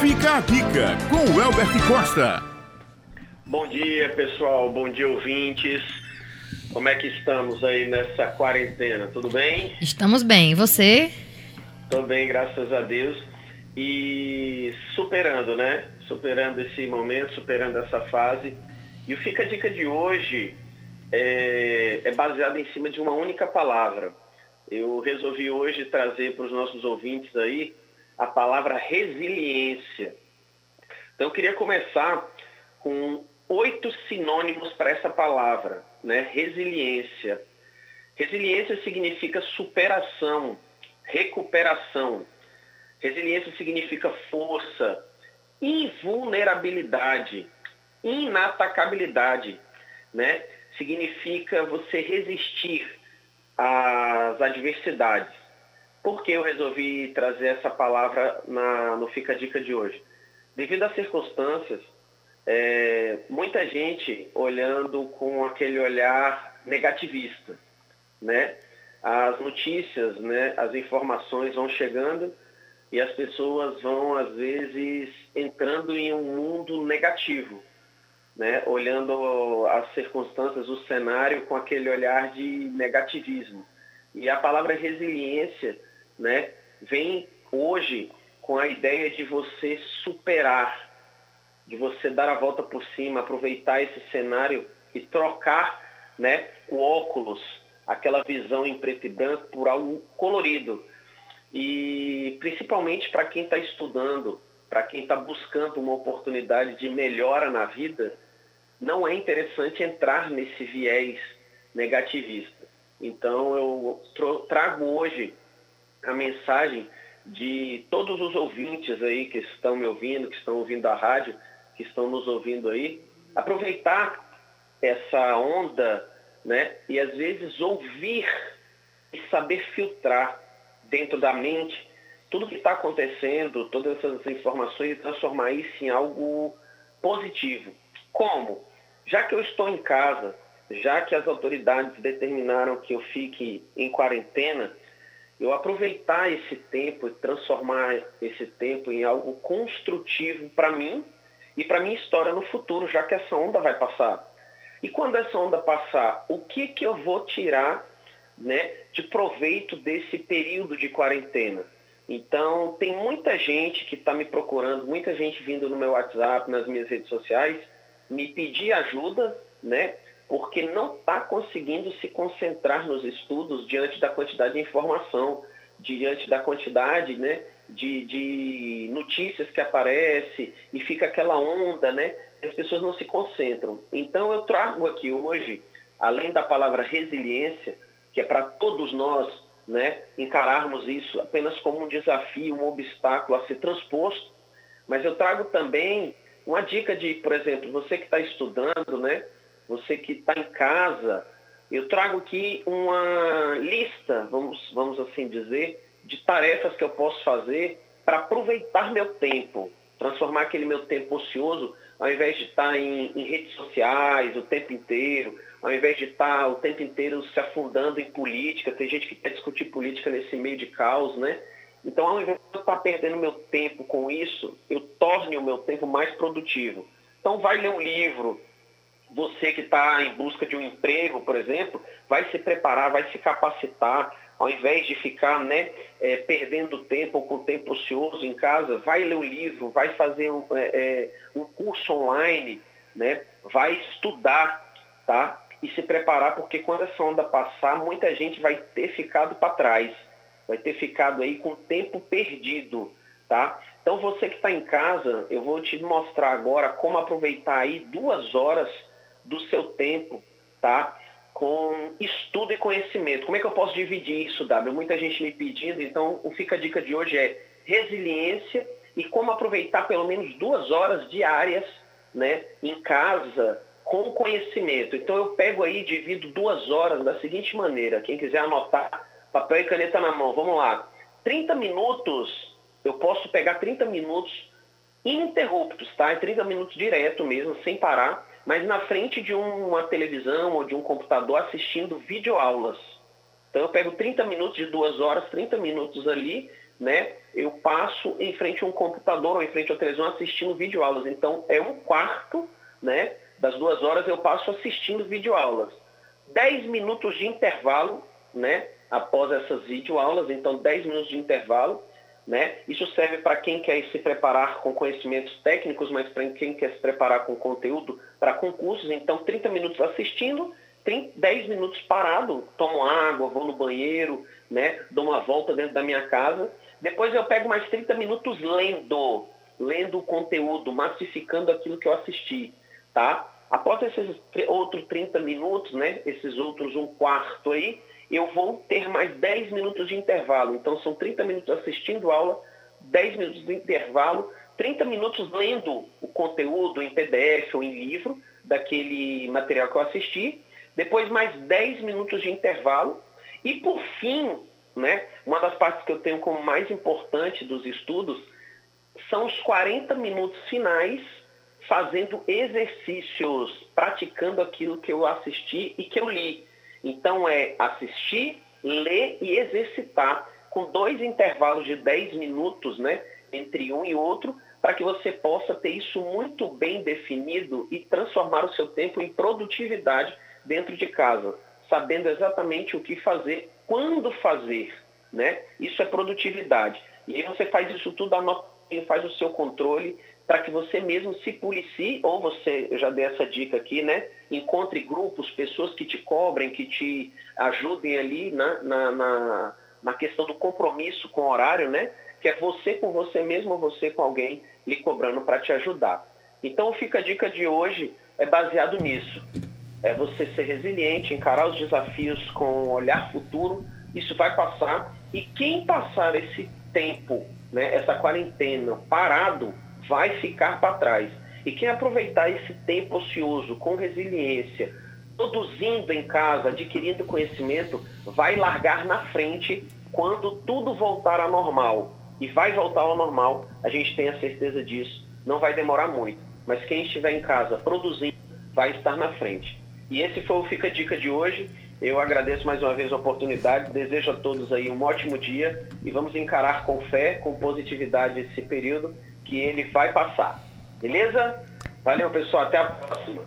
Fica a dica com o Elbert Costa. Bom dia, pessoal. Bom dia, ouvintes. Como é que estamos aí nessa quarentena? Tudo bem? Estamos bem. E você? Tô bem, graças a Deus. E superando, né? Superando esse momento, superando essa fase. E o Fica a Dica de hoje é, é baseado em cima de uma única palavra. Eu resolvi hoje trazer para os nossos ouvintes aí a palavra resiliência. Então, eu queria começar com oito sinônimos para essa palavra, né? Resiliência. Resiliência significa superação, recuperação. Resiliência significa força, invulnerabilidade, inatacabilidade, né? Significa você resistir às adversidades. Por que eu resolvi trazer essa palavra na, no Fica Dica de hoje? Devido às circunstâncias, é, muita gente olhando com aquele olhar negativista, né? As notícias, né, as informações vão chegando e as pessoas vão, às vezes, entrando em um mundo negativo, né? olhando as circunstâncias, o cenário com aquele olhar de negativismo. E a palavra resiliência né, vem hoje com a ideia de você superar, de você dar a volta por cima, aproveitar esse cenário e trocar né, o óculos, aquela visão em preto e branco, por algo colorido. E principalmente para quem está estudando, para quem está buscando uma oportunidade de melhora na vida, não é interessante entrar nesse viés negativista. Então eu trago hoje a mensagem de todos os ouvintes aí que estão me ouvindo, que estão ouvindo a rádio, que estão nos ouvindo aí, aproveitar essa onda, né? E às vezes ouvir e saber filtrar dentro da mente tudo que está acontecendo, todas essas informações e transformar isso em algo positivo. Como? Já que eu estou em casa, já que as autoridades determinaram que eu fique em quarentena, eu aproveitar esse tempo e transformar esse tempo em algo construtivo para mim e para minha história no futuro, já que essa onda vai passar. E quando essa onda passar, o que que eu vou tirar, né, de proveito desse período de quarentena? Então, tem muita gente que está me procurando, muita gente vindo no meu WhatsApp, nas minhas redes sociais, me pedir ajuda, né? Porque não está conseguindo se concentrar nos estudos diante da quantidade de informação, diante da quantidade né, de, de notícias que aparece e fica aquela onda, né? As pessoas não se concentram. Então eu trago aqui hoje, além da palavra resiliência, que é para todos nós né, encararmos isso apenas como um desafio, um obstáculo a ser transposto, mas eu trago também uma dica de, por exemplo, você que está estudando, né? Você que está em casa, eu trago aqui uma lista, vamos, vamos assim dizer, de tarefas que eu posso fazer para aproveitar meu tempo, transformar aquele meu tempo ocioso, ao invés de estar tá em, em, redes sociais o tempo inteiro, ao invés de estar tá o tempo inteiro se afundando em política, tem gente que quer discutir política nesse meio de caos, né? Então, ao invés de eu estar tá perdendo meu tempo com isso, eu torne o meu tempo mais produtivo. Então, vai ler um livro, você que está em busca de um emprego, por exemplo, vai se preparar, vai se capacitar, ao invés de ficar né, é, perdendo tempo com tempo ocioso em casa, vai ler um livro, vai fazer um, é, é, um curso online, né, vai estudar, tá? E se preparar, porque quando essa onda passar, muita gente vai ter ficado para trás, vai ter ficado aí com tempo perdido, tá? Então você que está em casa, eu vou te mostrar agora como aproveitar aí duas horas do seu tempo, tá? Com estudo e conhecimento. Como é que eu posso dividir isso, W? Muita gente me pedindo, então o Fica a Dica de hoje é resiliência e como aproveitar pelo menos duas horas diárias, né, em casa, com conhecimento. Então eu pego aí, divido duas horas da seguinte maneira. Quem quiser anotar, papel e caneta na mão, vamos lá. 30 minutos, eu posso pegar 30 minutos ininterruptos, tá? 30 minutos direto mesmo, sem parar mas na frente de uma televisão ou de um computador assistindo videoaulas. Então eu pego 30 minutos de duas horas, 30 minutos ali, né, eu passo em frente a um computador ou em frente ao televisão assistindo videoaulas. Então, é um quarto, né, das duas horas eu passo assistindo videoaulas. Dez minutos de intervalo, né, após essas videoaulas, então dez minutos de intervalo, né? Isso serve para quem quer se preparar com conhecimentos técnicos, mas para quem quer se preparar com conteúdo para concursos, então 30 minutos assistindo, 10 minutos parado, tomo água, vou no banheiro, né? dou uma volta dentro da minha casa. Depois eu pego mais 30 minutos lendo, lendo o conteúdo, massificando aquilo que eu assisti. Tá? Após esses outros 30 minutos, né? esses outros um quarto aí, eu vou ter mais 10 minutos de intervalo. Então, são 30 minutos assistindo aula, 10 minutos de intervalo, 30 minutos lendo o conteúdo em PDF ou em livro daquele material que eu assisti, depois mais 10 minutos de intervalo e, por fim, né, uma das partes que eu tenho como mais importante dos estudos são os 40 minutos finais fazendo exercícios, praticando aquilo que eu assisti e que eu li. Então é assistir, ler e exercitar com dois intervalos de 10 minutos, né, entre um e outro, para que você possa ter isso muito bem definido e transformar o seu tempo em produtividade dentro de casa, sabendo exatamente o que fazer, quando fazer, né? Isso é produtividade. E aí você faz isso tudo, anota, faz o seu controle, para que você mesmo se policie, ou você, eu já dei essa dica aqui, né? Encontre grupos, pessoas que te cobrem, que te ajudem ali na, na, na, na questão do compromisso com o horário, né? Que é você com você mesmo ou você com alguém lhe cobrando para te ajudar. Então, fica a dica de hoje, é baseado nisso. É você ser resiliente, encarar os desafios com um olhar futuro, isso vai passar. E quem passar esse tempo, né, essa quarentena parado, vai ficar para trás. E quem aproveitar esse tempo ocioso com resiliência, produzindo em casa, adquirindo conhecimento, vai largar na frente quando tudo voltar ao normal. E vai voltar ao normal, a gente tem a certeza disso. Não vai demorar muito. Mas quem estiver em casa produzindo, vai estar na frente. E esse foi o Fica Dica de hoje. Eu agradeço mais uma vez a oportunidade, desejo a todos aí um ótimo dia e vamos encarar com fé, com positividade esse período que ele vai passar. Beleza? Valeu, pessoal. Até a próxima.